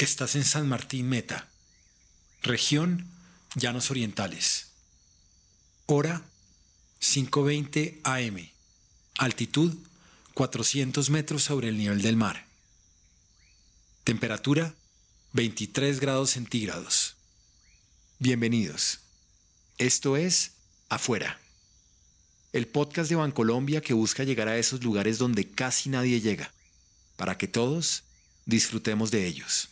Estás en San Martín Meta, región Llanos Orientales. Hora 5.20 am. Altitud 400 metros sobre el nivel del mar. Temperatura 23 grados centígrados. Bienvenidos. Esto es Afuera. El podcast de Bancolombia que busca llegar a esos lugares donde casi nadie llega, para que todos disfrutemos de ellos.